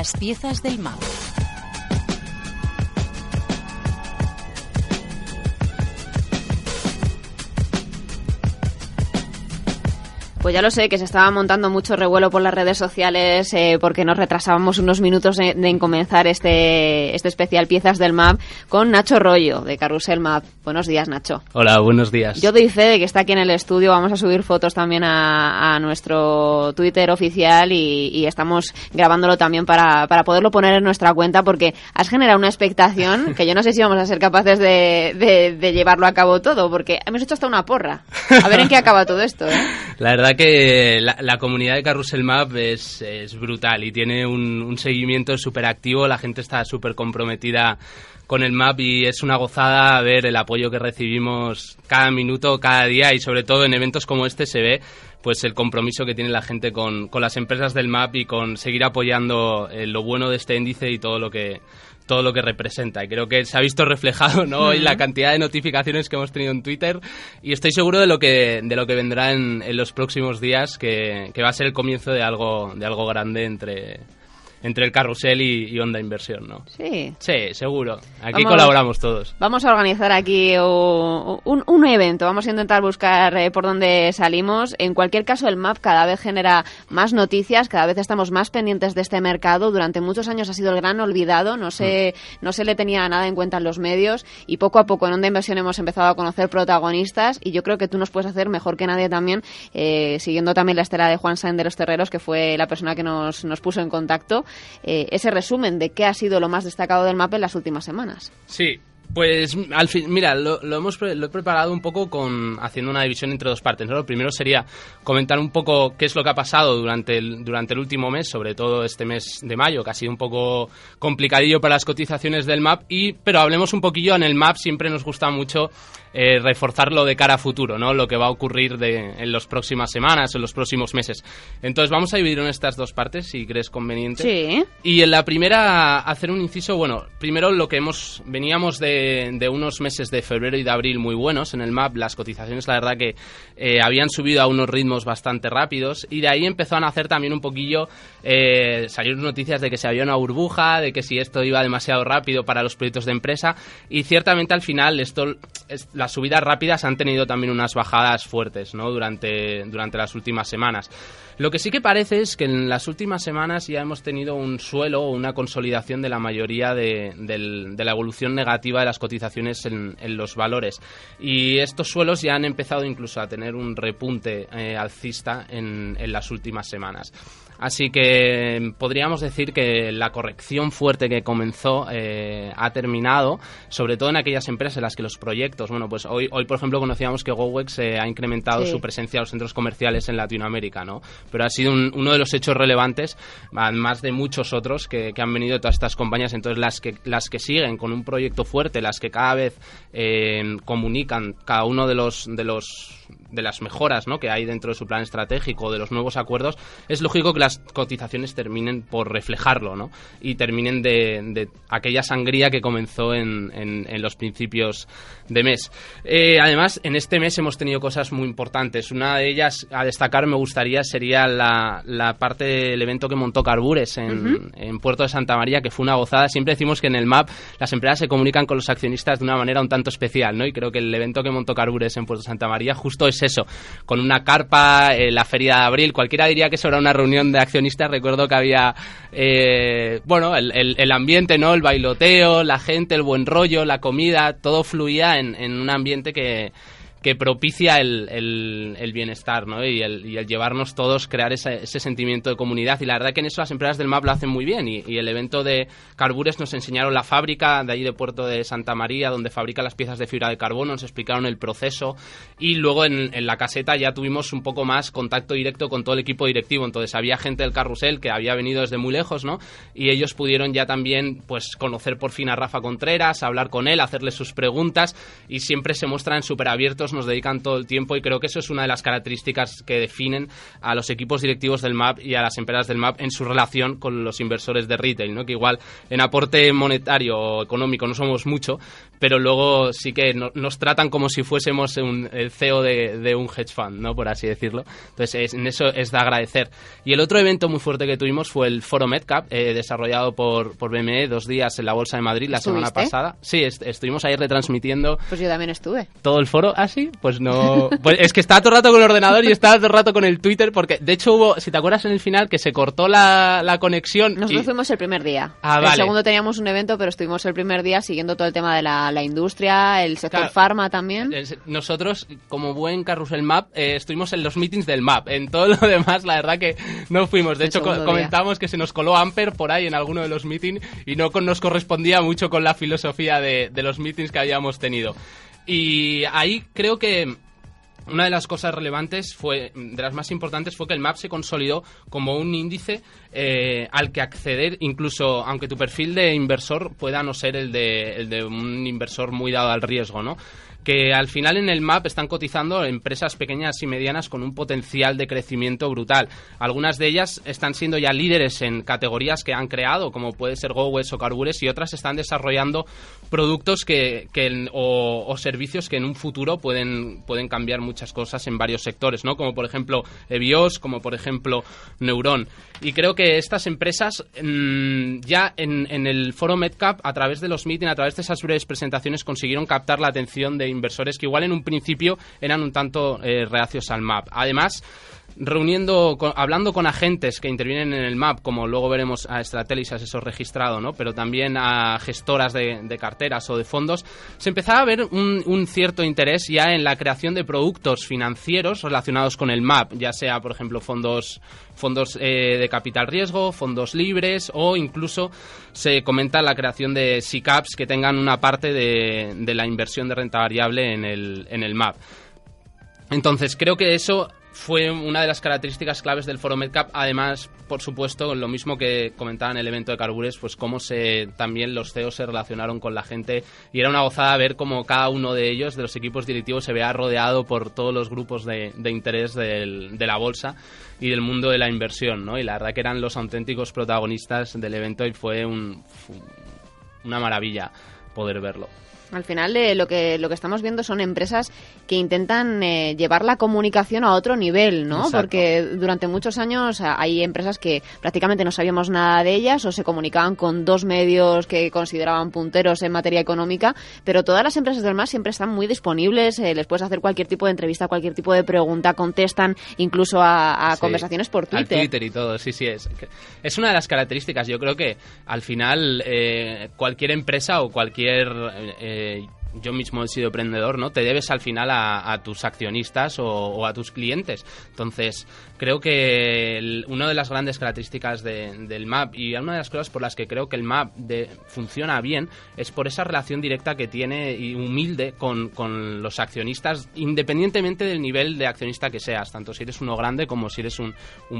Las piezas del mapa. Pues ya lo sé, que se estaba montando mucho revuelo por las redes sociales eh, porque nos retrasábamos unos minutos de, de comenzar este, este especial Piezas del Map con Nacho Rollo de Carrusel Map. Buenos días, Nacho. Hola, buenos días. Yo doy fe de que está aquí en el estudio. Vamos a subir fotos también a, a nuestro Twitter oficial y, y estamos grabándolo también para, para, poderlo poner en nuestra cuenta porque has generado una expectación que yo no sé si vamos a ser capaces de, de, de llevarlo a cabo todo porque hemos hecho hasta una porra. A ver en qué acaba todo esto. ¿eh? La verdad que la, comunidad de Carrusel Map es, es brutal y tiene un, un seguimiento súper activo, la gente está súper comprometida con el map y es una gozada ver el apoyo que recibimos cada minuto, cada día y sobre todo en eventos como este se ve pues el compromiso que tiene la gente con, con las empresas del map y con seguir apoyando eh, lo bueno de este índice y todo lo que todo lo que representa. Y creo que se ha visto reflejado ¿no? hoy la cantidad de notificaciones que hemos tenido en Twitter y estoy seguro de lo que, de lo que vendrá en, en los próximos días, que, que, va a ser el comienzo de algo, de algo grande entre, entre el carrusel y, y, Onda Inversión, ¿no? Sí. Sí, seguro. Aquí vamos, colaboramos todos. Vamos a organizar aquí un, un evento. Vamos a intentar buscar eh, por dónde salimos. En cualquier caso, el MAP cada vez genera más noticias, cada vez estamos más pendientes de este mercado. Durante muchos años ha sido el gran olvidado, no se, mm. no se le tenía nada en cuenta en los medios y poco a poco en Onda Inversión hemos empezado a conocer protagonistas y yo creo que tú nos puedes hacer mejor que nadie también, eh, siguiendo también la estela de Juan Sainz de los Terreros, que fue la persona que nos, nos puso en contacto eh, ese resumen de qué ha sido lo más destacado del mapa en las últimas semanas. Pues al fin, mira, lo, lo, hemos lo he preparado un poco con haciendo una división entre dos partes. ¿no? Lo primero sería comentar un poco qué es lo que ha pasado durante el, durante el último mes, sobre todo este mes de mayo, que ha sido un poco complicadillo para las cotizaciones del MAP. Y, pero hablemos un poquillo en el MAP, siempre nos gusta mucho eh, reforzarlo de cara a futuro, ¿no? Lo que va a ocurrir de, en las próximas semanas, en los próximos meses. Entonces vamos a dividir en estas dos partes, si crees conveniente. Sí. Y en la primera hacer un inciso, bueno, primero lo que hemos veníamos de, de unos meses de febrero y de abril muy buenos en el MAP, las cotizaciones la verdad que eh, habían subido a unos ritmos bastante rápidos y de ahí empezaron a hacer también un poquillo, eh, salieron noticias de que se había una burbuja, de que si esto iba demasiado rápido para los proyectos de empresa y ciertamente al final esto es, las subidas rápidas han tenido también unas bajadas fuertes durante, durante las últimas semanas. Lo que sí que parece es que en las últimas semanas ya hemos tenido un suelo o una consolidación de la mayoría de, la evolución negativa de las cotizaciones en, los valores. Y estos suelos ya han empezado incluso a tener un repunte eh, alcista en las últimas semanas. Así que podríamos decir que la corrección fuerte que comenzó eh, ha terminado, sobre todo en aquellas empresas en las que los proyectos, bueno, pues hoy, hoy por ejemplo conocíamos que GoWex eh, ha incrementado sí. su presencia en los centros comerciales en Latinoamérica, ¿no? Pero ha sido un, uno de los hechos relevantes, más de muchos otros que, que, han venido de todas estas compañías. Entonces las que las que siguen con un proyecto fuerte, las que cada vez eh, comunican cada uno de los de los de las mejoras ¿no? que hay dentro de su plan estratégico, de los nuevos acuerdos, es lógico que las cotizaciones terminen por reflejarlo ¿no? y terminen de, de aquella sangría que comenzó en, en, en los principios de mes. Eh, además, en este mes hemos tenido cosas muy importantes. Una de ellas a destacar me gustaría sería la, la parte del evento que montó Carbures en, uh -huh. en, Puerto de Santa María, que fue una gozada. Siempre decimos que en el MAP las empresas se comunican con los accionistas de una manera un tanto especial, ¿no? Y creo que el evento que montó Carbures en Puerto de Santa María justo es eso, con una carpa, eh, la feria de abril. Cualquiera diría que eso era una reunión de accionistas. Recuerdo que había, eh, bueno, el, el, ambiente, ¿no? El bailoteo, la gente, el buen rollo, la comida, todo fluía en, en un ambiente que que propicia el, el, bienestar ¿no? y, el, y el llevarnos todos, crear ese, ese, sentimiento de comunidad. Y la verdad que en eso las empresas del MAP lo hacen muy bien. Y, y, el evento de Carbures nos enseñaron la fábrica de ahí de Puerto de Santa María, donde fabrica las piezas de fibra de carbono, nos explicaron el proceso. Y luego en, en la caseta ya tuvimos un poco más contacto directo con todo el equipo directivo. Entonces había gente del carrusel que había venido desde muy lejos, ¿no? Y ellos pudieron ya también pues conocer por fin a Rafa Contreras, hablar con él, hacerle sus preguntas y siempre se muestran súper abiertos, nos dedican todo el tiempo y creo que eso es una de las características que definen a los equipos directivos del MAP y a las empresas del MAP en su relación con los inversores de retail, ¿no? Que igual en aporte monetario o económico no somos mucho, pero luego sí que nos tratan como si fuésemos un, el CEO de, un hedge fund, ¿no? Por así decirlo. Entonces, en eso es de agradecer. Y el otro evento muy fuerte que tuvimos fue el Foro MedCap, eh, desarrollado por, por BME, dos días en la Bolsa de Madrid la semana pasada. Sí, estuvimos ahí retransmitiendo. Pues yo también estuve. ¿Todo el foro? ¿Ah, sí? Pues no... Pues es que estaba todo el rato con el ordenador y estaba todo el rato con el Twitter, porque de hecho hubo, si te acuerdas en el final, que se cortó la, la conexión. Nosotros fuimos el primer día. Ah, el vale. segundo teníamos un evento, pero estuvimos el primer día siguiendo todo el tema de la, la industria, el sector Claro. farma también. Nosotros, como buen carrusel map, eh, estuvimos en los meetings del map. En todo lo demás, la verdad que no fuimos. De El hecho, co- comentamos que se nos coló Amper por ahí en alguno de los meetings y no con- nos correspondía mucho con la filosofía de, de los meetings que habíamos tenido. Y ahí creo que una de las cosas relevantes fue, de las más importantes, fue que el MAP se consolidó como un índice eh, al que acceder, incluso aunque tu perfil de inversor pueda no ser el de, el de un inversor muy dado al riesgo, ¿no? Que al final en el MAP están cotizando empresas pequeñas y medianas con un potencial de crecimiento brutal. Algunas de ellas están siendo ya líderes en categorías que han creado, como puede ser GoWes o Carbures, y otras están desarrollando productos que, o, servicios que en un futuro pueden, pueden cambiar muchas cosas en varios sectores, ¿no? Como por ejemplo Evios, como por ejemplo Neuron. Y creo que estas empresas mm, ya en, en el foro MedCap, a través de los meetings, a través de esas breves presentaciones, consiguieron captar la atención de inversores que igual en un principio eran un tanto eh, reacios al MAP. Además, reuniendo, hablando con agentes que intervienen en el MAP, como luego veremos a Stratelis, asesor registrado, ¿no? pero también a gestoras de, carteras o de fondos, se empezaba a ver un, un cierto interés ya en la creación de productos financieros relacionados con el MAP, ya sea, por ejemplo, fondos, fondos eh, de capital riesgo, fondos libres o incluso se comenta la creación de SICAPs que tengan una parte de, de la inversión de renta variable en el, en el MAP. Entonces, creo que eso fue una de las características claves del Foro MedCap. Además, por supuesto, lo mismo que comentaba en el evento de Carbures, pues cómo se, también los CEOs se relacionaron con la gente. Y era una gozada ver cómo cada uno de ellos, de los equipos directivos, se veía rodeado por todos los grupos de, interés de la bolsa y del mundo de la inversión, ¿no? Y la verdad que eran los auténticos protagonistas del evento y fue un- fu- una maravilla poder verlo. Al final eh, lo que lo que estamos viendo son empresas que intentan eh, llevar la comunicación a otro nivel, ¿no? Exacto. Porque durante muchos años ah, hay empresas que prácticamente no sabíamos nada de ellas o se comunicaban con dos medios que consideraban punteros en materia económica, pero todas las empresas del MAS siempre están muy disponibles, eh, les puedes hacer cualquier tipo de entrevista, cualquier tipo de pregunta, contestan incluso a, a Sí, conversaciones por al Twitter. Twitter y todo, sí, sí. Es, es una de las características. Yo creo que al final eh, cualquier empresa o cualquier... eh, yo mismo he sido emprendedor, ¿no? Te debes al final a, a tus accionistas o, o a tus clientes. Entonces, creo que el- una de las grandes características de- del MAP y una de las cosas por las que creo que el MAP funciona bien es por esa relación directa que tiene y humilde con, con los accionistas, independientemente del nivel de accionista que seas, tanto si eres uno grande como si eres un,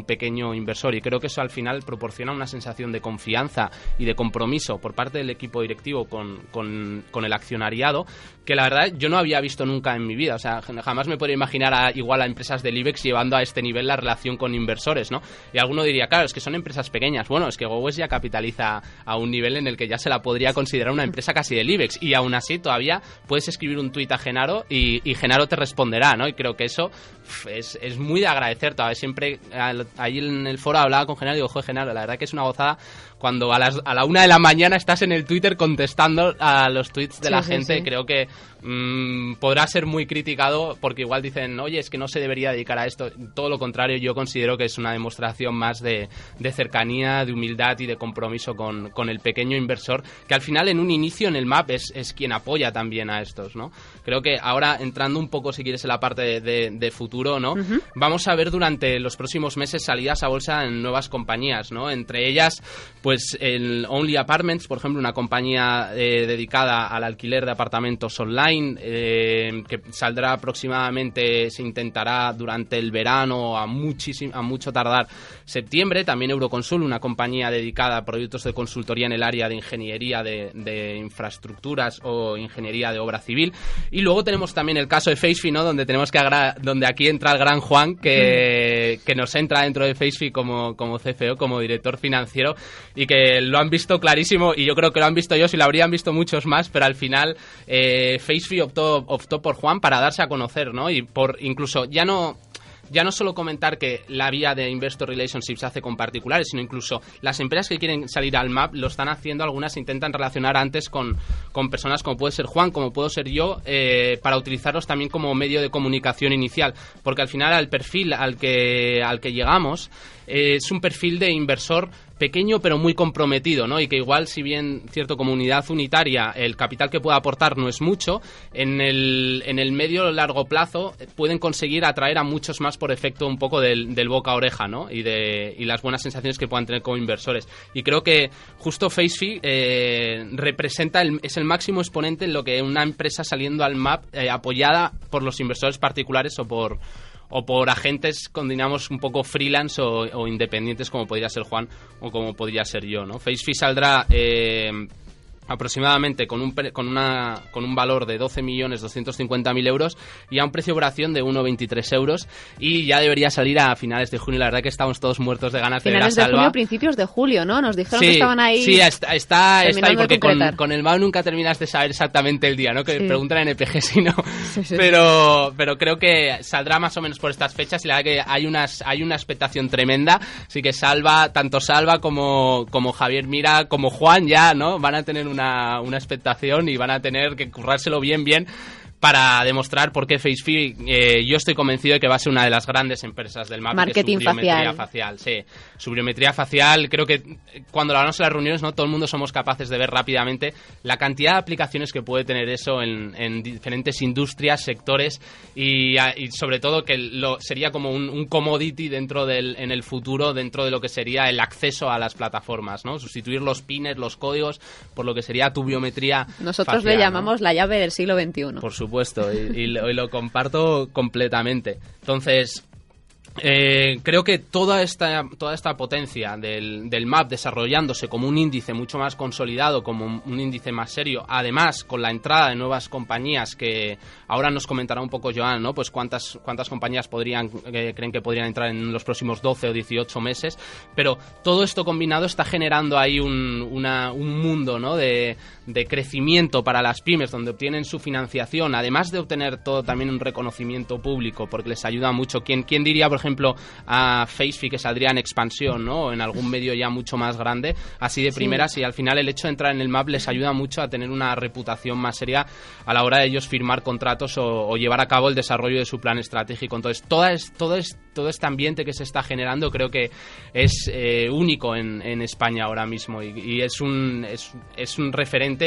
pequeño inversor. Y creo que eso al final proporciona una sensación de confianza y de compromiso por parte del equipo directivo con, con- con el accionariado que la verdad yo no había visto nunca en mi vida. O sea, jamás me podría imaginar a, igual a empresas del IBEX llevando a este nivel la relación con inversores, ¿no? Y alguno diría, claro, es que son empresas pequeñas. Bueno, es que GoWest ya capitaliza a un nivel en el que ya se la podría considerar una empresa casi del IBEX. Y aún así todavía puedes escribir un tuit a Genaro y, y Genaro te responderá, ¿no? Y creo que eso es, es muy de agradecer. Todavía siempre al- ahí en el foro hablaba con Genaro y digo, joder, Genaro, la verdad que es una gozada cuando a, las, a la una de la mañana estás en el Twitter contestando a los tweets de Sí, la sí, gente. sí. creo que mm, podrá ser muy criticado porque igual dicen, oye, es que no se debería dedicar a esto. Todo lo contrario, yo considero que es una demostración más de, cercanía, de humildad y de compromiso con, el pequeño inversor, que al final en un inicio en el MAP es, es quien apoya también a estos, ¿no? Creo que ahora entrando un poco, si quieres, en la parte de, futuro, ¿no? Vamos a ver durante los próximos meses salidas a bolsa en nuevas compañías, ¿no? Entre ellas, pues el Only Apartments, por ejemplo, una compañía eh, dedicada al alquiler de apartamentos online, eh, que saldrá aproximadamente, se intentará durante el verano, a, muchísimo, a mucho tardar septiembre. También Euroconsul, una compañía dedicada a proyectos de consultoría en el área de ingeniería de, de infraestructuras o ingeniería de obra civil. Y luego tenemos también el caso de FaceFi, ¿no? Donde tenemos que donde aquí entra el gran Juan que, que nos entra dentro de FaceFi como, como CFO, como director financiero y que lo han visto clarísimo y yo creo que lo han visto ellos y lo habrían visto muchos más, pero al final eh, FaceFi optó, optó por Juan para darse a conocer, ¿no? Y por incluso ya no ya no solo comentar que la vía de Investor Relationships se hace con particulares, sino incluso las empresas que quieren salir al MAP lo están haciendo, algunas intentan relacionar antes con, con personas como puede ser Juan, como puedo ser yo, eh, para utilizarlos también como medio de comunicación inicial, porque al final al perfil al que, al que llegamos eh, es un perfil de inversor pequeño pero muy comprometido, ¿no? Y que igual, si bien cierto comunidad unitaria, el capital que pueda aportar no es mucho, en el, en el medio largo plazo pueden conseguir atraer a muchos más por efecto un poco del, del boca oreja, ¿no? Y de y las buenas sensaciones que puedan tener como inversores. Y creo que justo FaceFi eh, representa el, es el máximo exponente en lo que una empresa saliendo al MAP eh, apoyada por los inversores particulares o por o por agentes con digamos un poco freelance o, independientes como podría ser Juan o como podría ser yo, ¿no? FaceFi saldrá eh, aproximadamente con un, con, una, con un valor de 12.250.000 euros y a un precio de operación de 1,23 euros y ya debería salir a finales de junio. La verdad que estamos todos muertos de ganas de Finales de junio, principios de julio, ¿no? Nos dijeron que estaban ahí. Sí, está, está, ahí porque con, el MAU nunca terminas de saber exactamente el día, ¿no? Que preguntan en EPG si no. pero, pero creo que saldrá más o menos por estas fechas y la verdad que hay, unas, hay una expectación tremenda. Así que Salva, tanto Salva como, como Javier Mira, como Juan ya, ¿no? Van a tener una una, expectación y van a tener que currárselo bien, bien para demostrar por qué FaceFi eh, yo estoy convencido de que va a ser una de las grandes empresas del marketing su facial. facial. Sí, su biometría facial, creo que cuando lo hablamos en las reuniones, no todo el mundo somos capaces de ver rápidamente la cantidad de aplicaciones que puede tener eso en, diferentes industrias, sectores y, sobre todo que lo, sería como un, commodity dentro del en el futuro dentro de lo que sería el acceso a las plataformas, ¿no? Sustituir los pines, los códigos por lo que sería tu biometría. Nosotros le llamamos la llave del siglo XXI. Por supuesto supuesto, y, lo, comparto completamente. Entonces, eh, creo que toda esta, toda esta potencia del, del, MAP desarrollándose como un índice mucho más consolidado, como un, índice más serio, además con la entrada de nuevas compañías que ahora nos comentará un poco Joan, ¿no? Pues cuántas, cuántas compañías podrían, eh, creen que podrían entrar en los próximos 12 o 18 meses, pero todo esto combinado está generando ahí un, un mundo, ¿no? De, de crecimiento para las pymes donde obtienen su financiación, además de obtener todo también un reconocimiento público, porque les ayuda mucho. ¿Quién, quién diría, por ejemplo, a FaceFi que saldría en expansión, ¿no? O en algún medio ya mucho más grande, así de primeras, y al final el hecho de entrar en el MAP les ayuda mucho a tener una reputación más seria a la hora de ellos firmar contratos o, llevar a cabo el desarrollo de su plan estratégico. Entonces, todo, es, todo, es, todo este ambiente que se está generando creo que es eh, único en, en, España ahora mismo y, es, un, es, es un referente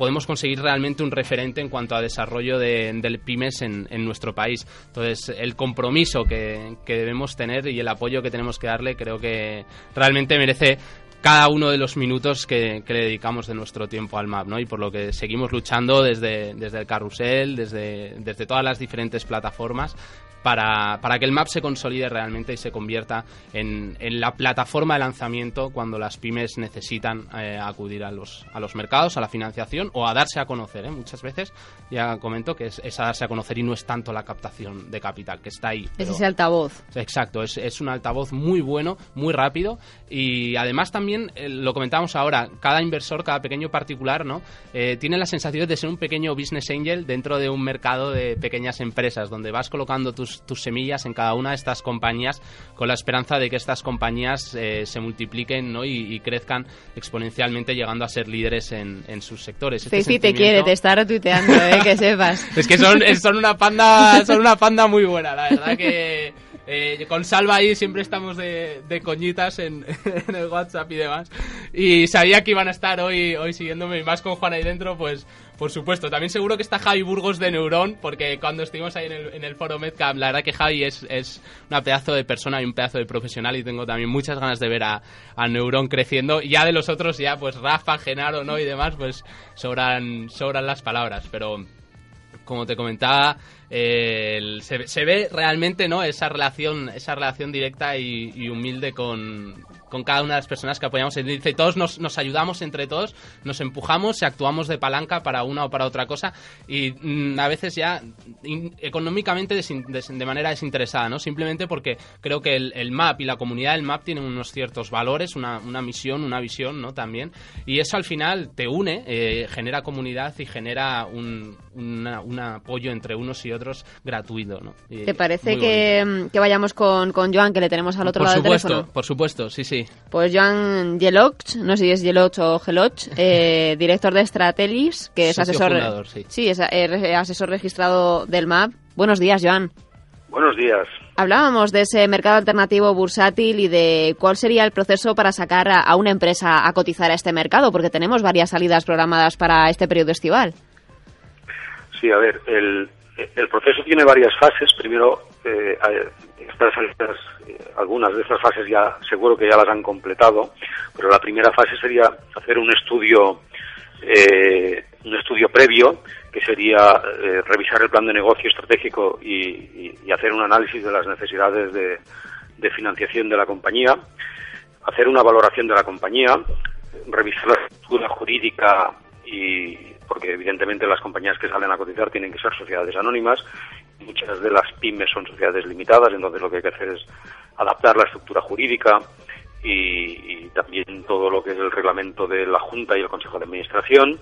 podemos conseguir realmente un referente en cuanto a desarrollo de, del pymes en, nuestro país. Entonces, el compromiso que, debemos tener y el apoyo que tenemos que darle creo que realmente merece cada uno de los minutos que, le dedicamos de nuestro tiempo al MAP, ¿no? Y por lo que seguimos luchando desde, desde el carrusel, desde, desde todas las diferentes plataformas para, para, que el MAP se consolide realmente y se convierta en, en la plataforma de lanzamiento cuando las pymes necesitan eh, acudir a los, a los mercados, a la financiación o a darse a conocer. ¿eh? Muchas veces ya comento que es, a darse a conocer y no es tanto la captación de capital, que está ahí. Es ese altavoz. Exacto, es, es, un altavoz muy bueno, muy rápido y además también, eh, lo comentamos ahora, cada inversor, cada pequeño particular, ¿no? Eh, tiene la sensación de ser un pequeño business angel dentro de un mercado de pequeñas empresas donde vas colocando tus tus, tus semillas en cada una de estas compañías con la esperanza de que estas compañías eh, se multipliquen ¿no? y, crezcan exponencialmente llegando a ser líderes en, en sus sectores. Este sí, te quiere, te está retuiteando, ¿eh? que sepas. es que son, son, una panda, son una panda muy buena, la verdad que... Eh, con Salva ahí siempre estamos de, coñitas en, el WhatsApp y demás. Y sabía que iban a estar hoy, hoy siguiéndome y más con Juan ahí dentro, pues por supuesto. También seguro que está Javi Burgos de Neurón, porque cuando estuvimos ahí en el, en el foro Medcamp, la verdad que Javi es, es una pedazo de persona y un pedazo de profesional y tengo también muchas ganas de ver a, a Neurón creciendo. Y ya de los otros, ya pues Rafa, Genaro, ¿no? Y demás, pues sobran, sobran las palabras, pero como te comentaba, se, ve realmente no esa relación esa relación directa y humilde con, con cada una de las personas que apoyamos. Y dice, todos nos, nos ayudamos entre todos, nos empujamos y actuamos de palanca para una o para otra cosa y mm, a veces ya económicamente de, manera desinteresada, ¿no? Simplemente porque creo que el, MAP y la comunidad del MAP tienen unos ciertos valores, una, una misión, una visión, ¿no? También. Y eso al final te une, eh, genera comunidad y genera un, un apoyo entre unos y otros gratuito, ¿no? ¿Te parece que, que, vayamos con, con Joan, que le tenemos al otro lado del teléfono? Por supuesto, sí, sí. Pues Joan Geloch, no sé si es Geloch o Geloch, eh, director de Stratelis, que es asesor, sí. es eh, asesor registrado del MAP. Buenos días, Joan. Buenos días. Hablábamos de ese mercado alternativo bursátil y de cuál sería el proceso para sacar a, una empresa a cotizar a este mercado, porque tenemos varias salidas programadas para este periodo estival. Sí, a ver, el, el proceso tiene varias fases. Primero, eh, salidas algunas de estas fases ya seguro que ya las han completado, pero la primera fase sería hacer un estudio, eh, un estudio previo, que sería eh, revisar el plan de negocio estratégico y, hacer un análisis de las necesidades de, de financiación de la compañía, hacer una valoración de la compañía, revisar la estructura jurídica y porque evidentemente las compañías que salen a cotizar tienen que ser sociedades anónimas muchas de las pymes son sociedades limitadas, entonces lo que hay que hacer es adaptar la estructura jurídica y, también todo lo que es el reglamento de la Junta y el Consejo de Administración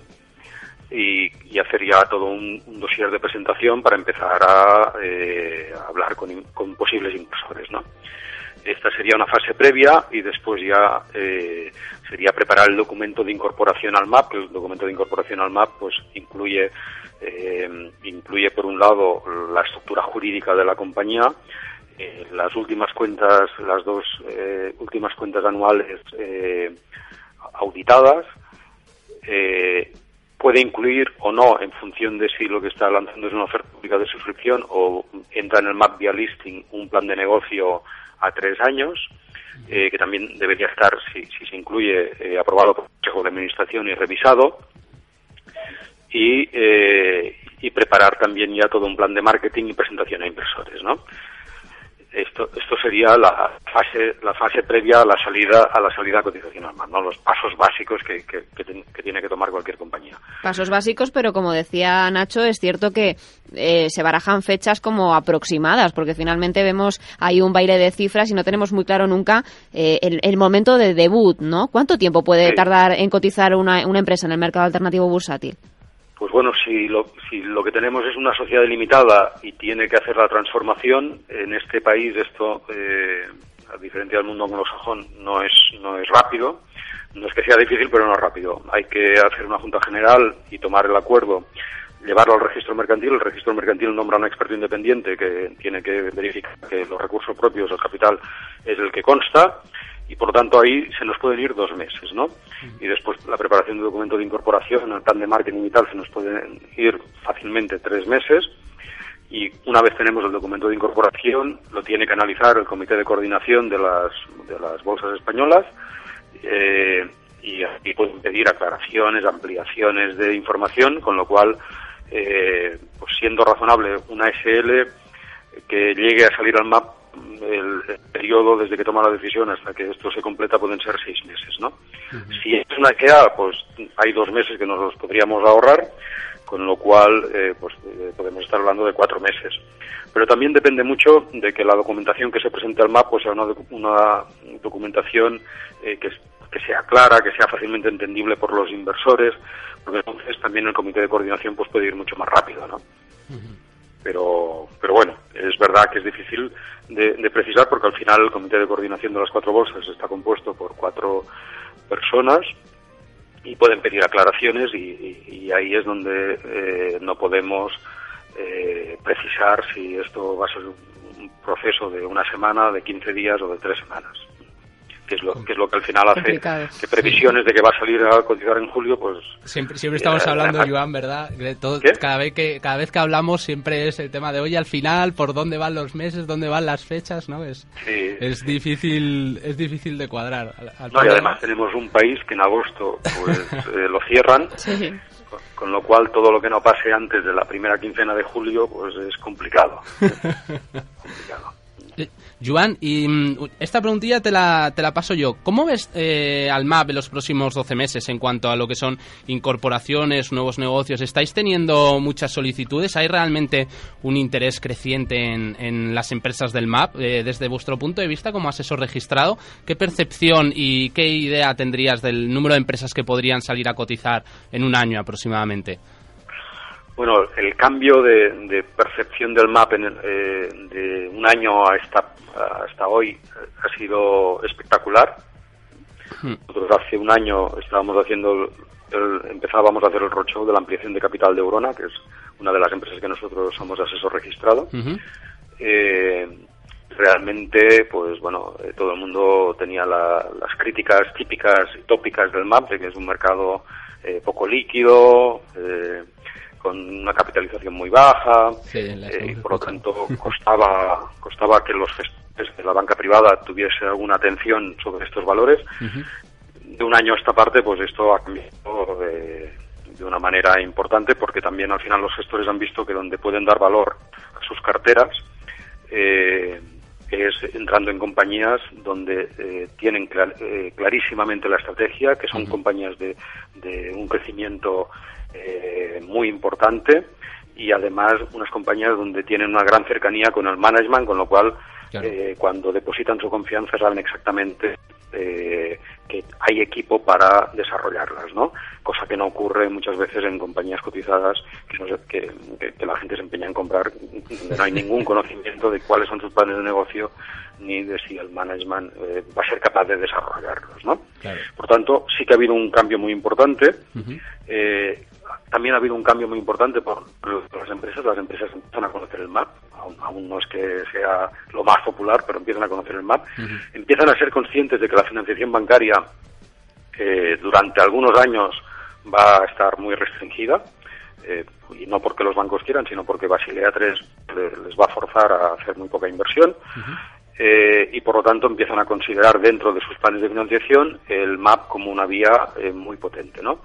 y, hacer ya todo un, dossier de presentación para empezar a, eh, hablar con, posibles inversores, ¿no? Esta sería una fase previa y después ya eh, sería preparar el documento de incorporación al MAP. El documento de incorporación al MAP pues incluye eh, incluye por un lado la estructura jurídica de la compañía, eh, las últimas cuentas, las dos eh, últimas cuentas anuales eh, auditadas, puede incluir o no en función de si lo que está lanzando es una oferta pública de suscripción o entra en el MAP via listing un plan de negocio a tres años. que también debería estar, si, si se incluye, aprobado por el Consejo de Administración y revisado y, eh, y preparar también ya todo un plan de marketing y presentación a inversores, ¿no? Esto, esto sería la fase, la fase previa a la salida, a la salida cotizacional, ¿no? Los pasos básicos que, que, tiene que tomar cualquier compañía. Pasos básicos, pero como decía Nacho, es cierto que eh, se barajan fechas como aproximadas, porque finalmente vemos ahí un baile de cifras y no tenemos muy claro nunca eh, el, momento de debut, ¿no? ¿Cuánto tiempo puede tardar en cotizar una, una empresa en el mercado alternativo bursátil? Pues bueno, si lo, si lo que tenemos es una sociedad limitada y tiene que hacer la transformación, en este país esto, eh, a diferencia del mundo anglosajón, no es, no es rápido. No es que sea difícil, pero no es rápido. Hay que hacer una junta general y tomar el acuerdo, llevarlo al registro mercantil. El registro mercantil nombra a un experto independiente que tiene que verificar que los recursos propios, el capital, es el que consta y por lo tanto ahí se nos pueden ir dos meses, ¿no? Y después la preparación de documento de incorporación, el plan de marketing y tal, se nos pueden ir fácilmente tres meses. Y una vez tenemos el documento de incorporación, lo tiene que analizar el comité de coordinación de las, de las bolsas españolas. Eh, y aquí pueden pedir aclaraciones, ampliaciones de información, con lo cual, eh, pues siendo razonable una SL que llegue a salir al MAP el, periodo desde que toma la decisión hasta que esto se completa pueden ser seis meses, ¿no? Si es una EA, pues hay dos meses que nos los podríamos ahorrar, con lo cual eh, pues eh, podemos estar hablando de cuatro meses. Pero también depende mucho de que la documentación que se presente al MAP pues sea una, una documentación eh, que, que sea clara, que sea fácilmente entendible por los inversores, porque entonces también el comité de coordinación pues puede ir mucho más rápido, ¿no? Pero pero bueno es verdad que es difícil de, precisar porque al final el comité de coordinación de las cuatro bolsas está compuesto por cuatro personas y pueden pedir aclaraciones y, ahí es donde eh, no podemos eh, precisar si esto va a ser un proceso de una semana, de 15 días o de tres semanas que es lo que es lo que al final hace que previsiones de que va a salir a cotizar en julio pues siempre siempre estamos eh, hablando Joan verdad todo, cada vez que cada vez que hablamos siempre es el tema de hoy al final por dónde van los meses dónde van las fechas no es es difícil es difícil de cuadrar no, y además tenemos un país que en agosto pues eh, lo cierran con lo cual todo lo que no pase antes de la primera quincena de julio pues es complicado. complicado. Joan, y mm, esta preguntilla te la, te la paso yo. ¿Cómo ves eh, al MAP en los próximos 12 meses en cuanto a lo que son incorporaciones, nuevos negocios? ¿Estáis teniendo muchas solicitudes? ¿Hay realmente un interés creciente en, las empresas del MAP? Eh, desde vuestro punto de vista como asesor registrado, ¿qué percepción y qué idea tendrías del número de empresas que podrían salir a cotizar en un año aproximadamente? Bueno, el cambio de, percepción del MAP eh, de un año a esta, hasta hoy ha sido espectacular. Hmm. Nosotros hace un año estábamos haciendo, empezábamos a hacer el roadshow de la ampliación de capital de Eurona, que es una de las empresas que nosotros somos asesor registrado. Eh, realmente, pues bueno, eh, todo el mundo tenía las críticas típicas y tópicas del MAP, de que es un mercado poco líquido, con una capitalización muy baja eh, y por lo tanto costaba costaba que los gestores de la banca privada tuviese alguna atención sobre estos valores. De un año a esta parte pues esto ha cambiado de, una manera importante porque también al final los gestores han visto que donde pueden dar valor a sus carteras eh, es entrando en compañías donde eh, tienen clarísimamente la estrategia, que son compañías de, de un crecimiento eh, muy importante y además unas compañías donde tienen una gran cercanía con el management, con lo cual eh, cuando depositan su confianza saben exactamente eh, que hay equipo para desarrollarlas, ¿no? Cosa que no ocurre muchas veces en compañías cotizadas que, que, la gente se empeña en comprar, donde no hay ningún conocimiento de cuáles son sus planes de negocio ni de si el management eh, va a ser capaz de desarrollarlos, ¿no? Por tanto, sí que ha habido un cambio muy importante. eh, también ha habido un cambio muy importante por, las empresas. Las empresas empiezan a conocer el MAP, aún, no es que sea lo más popular, pero empiezan a conocer el MAP. Empiezan a ser conscientes de que la financiación bancaria eh, durante algunos años va a estar muy restringida. Eh, y no porque los bancos quieran, sino porque Basilea 3 les va a forzar a hacer muy poca inversión. Eh, y por lo tanto empiezan a considerar dentro de sus planes de financiación el MAP como una vía muy potente, ¿no?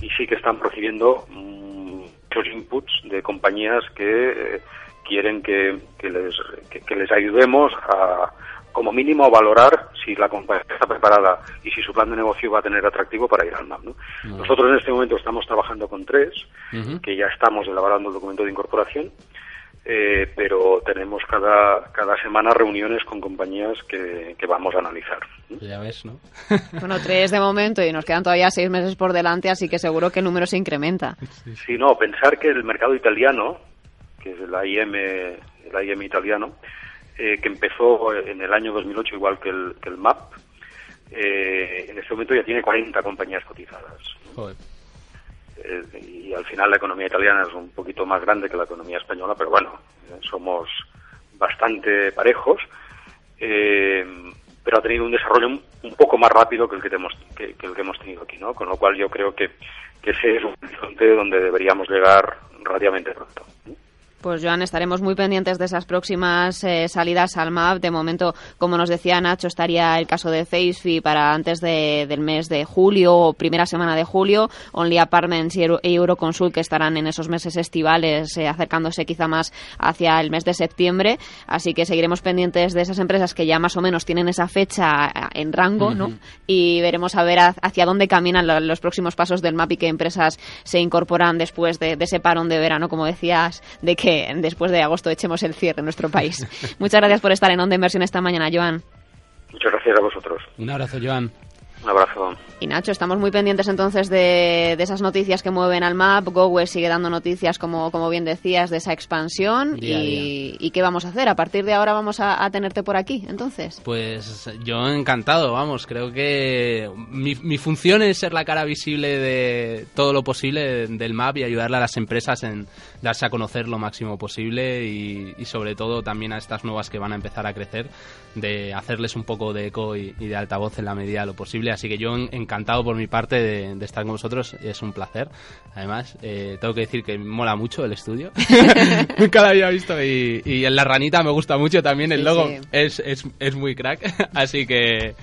y sí que están recibiendo muchos inputs de compañías que eh, quieren que, les, que, les ayudemos a, como mínimo, a valorar si la compañía está preparada y si su plan de negocio va a tener atractivo para ir al MAP. Nosotros en este momento estamos trabajando con tres, que ya estamos elaborando el documento de incorporación eh, pero tenemos cada, cada semana reuniones con compañías que, que vamos a analizar. Ya ves, ¿no? bueno, tres de momento y nos quedan todavía seis meses por delante, así que seguro que el número se incrementa. Sí, no, pensar que el mercado italiano, que es el AIM, el AIM italiano, eh, que empezó en el año 2008 igual que el, que el MAP, eh, en este momento ya tiene 40 compañías cotizadas. Joder. Eh, y al final la economía italiana es un poquito más grande que la economía española, pero bueno, somos bastante parejos, eh, pero ha tenido un desarrollo un, poco más rápido que el que, tenemos, que, el que hemos tenido aquí, ¿no? Con lo cual yo creo que, que ese es un horizonte donde deberíamos llegar relativamente pronto. Pues Joan, estaremos muy pendientes de esas próximas eh, salidas al MAP. De momento, como nos decía Nacho, estaría el caso de Facefy para antes del mes de julio o primera semana de julio. Only Apartments y Euroconsult que estarán en esos meses estivales, eh, acercándose quizá más hacia el mes de septiembre. Así que seguiremos pendientes de esas empresas que ya más o menos tienen esa fecha eh, en rango, ¿no? Y veremos a ver hacia dónde caminan los próximos pasos del MAP y qué empresas se incorporan después de, de ese parón de verano, como decías, de que después de agosto echemos el cierre en nuestro país. Muchas gracias por estar en Onda Inversión esta mañana, Joan. Muchas gracias a vosotros. Un abrazo, Joan. Un abrazo. Y Nacho, estamos muy pendientes entonces de, esas noticias que mueven al map. GoWest sigue dando noticias, como, como bien decías, de esa expansión. y, qué vamos a hacer? A partir de ahora vamos a, tenerte por aquí, entonces. Pues yo encantado, vamos. Creo que mi, mi, función es ser la cara visible de todo lo posible del map y ayudarle a las empresas en darse a conocer lo máximo posible y, y sobre todo también a estas nuevas que van a empezar a crecer, de hacerles un poco de eco y, de altavoz en la medida de lo posible. Así que yo encantado por mi parte de, estar con vosotros, es un placer. Además, eh, tengo que decir que mola mucho el estudio. Nunca lo había visto y, en la ranita me gusta mucho también el logo. Es, es, es muy crack. Así que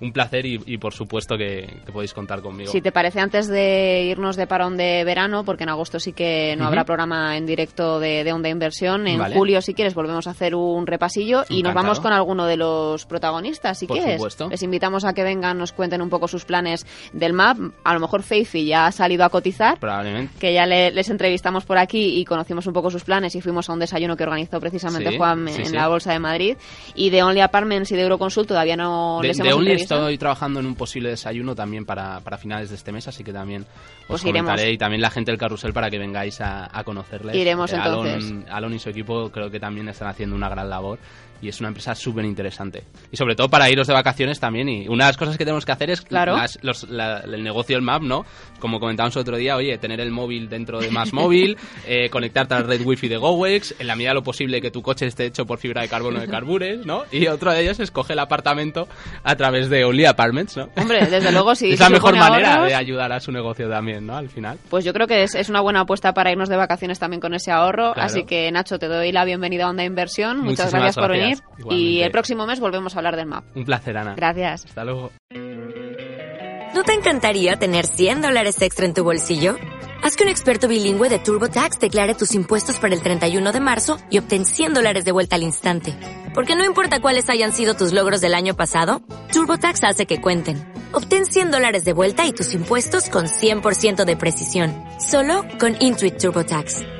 un placer y, por supuesto que, podéis contar conmigo. Si te parece, antes de irnos de parón de verano, porque en agosto sí que no habrá programa en directo de, Onda Inversión, en julio, si quieres, volvemos a hacer un repasillo y nos vamos con alguno de los protagonistas, si por quieres. Supuesto. Les invitamos a que vengan, nos cuenten un poco sus planes del MAP. A lo mejor Feifi ya ha salido a cotizar. Probablemente. Que ya les entrevistamos por aquí y conocimos un poco sus planes y fuimos a un desayuno que organizó precisamente Juan en la Bolsa de Madrid. Y de Only Apartments y de Euroconsult todavía no les hemos estoy trabajando en un posible desayuno también para, para finales de este mes, así que también os pues comentaré y también la gente del carrusel para que vengáis a, a conocerles. Iremos entonces. Alon y su equipo creo que también están haciendo una gran labor y es una empresa súper interesante. Y sobre todo para iros de vacaciones también. Y una de las cosas que tenemos que hacer es claro. el negocio del map, ¿no? Como comentábamos otro día, oye, tener el móvil dentro de más móvil, eh, conectarte a la red wifi de GoWex, en la medida de lo posible que tu coche esté hecho por fibra de carbono de carbures, ¿no? Y otro de ellos es coger el apartamento a través de Only Apartments, ¿no? Hombre, desde luego sí. es la mejor manera de ayudar a su negocio también, ¿no? Al final. Pues yo creo que es, una buena apuesta para irnos de vacaciones también con ese ahorro. Así que, Nacho, te doy la bienvenida a Onda Inversión. Muchas gracias, por venir. Y el próximo mes volvemos a hablar del MAP. Un placer, Ana. Gracias. Hasta luego. ¿No te encantaría tener 100 dólares extra en tu bolsillo? Haz que un experto bilingüe de TurboTax declare tus impuestos para el 31 de marzo y obtén 100 dólares de vuelta al instante. Porque no importa cuáles hayan sido tus logros del año pasado, TurboTax hace que cuenten. Obtén 100 dólares de vuelta y tus impuestos con 100% de precisión. Solo con Intuit TurboTax.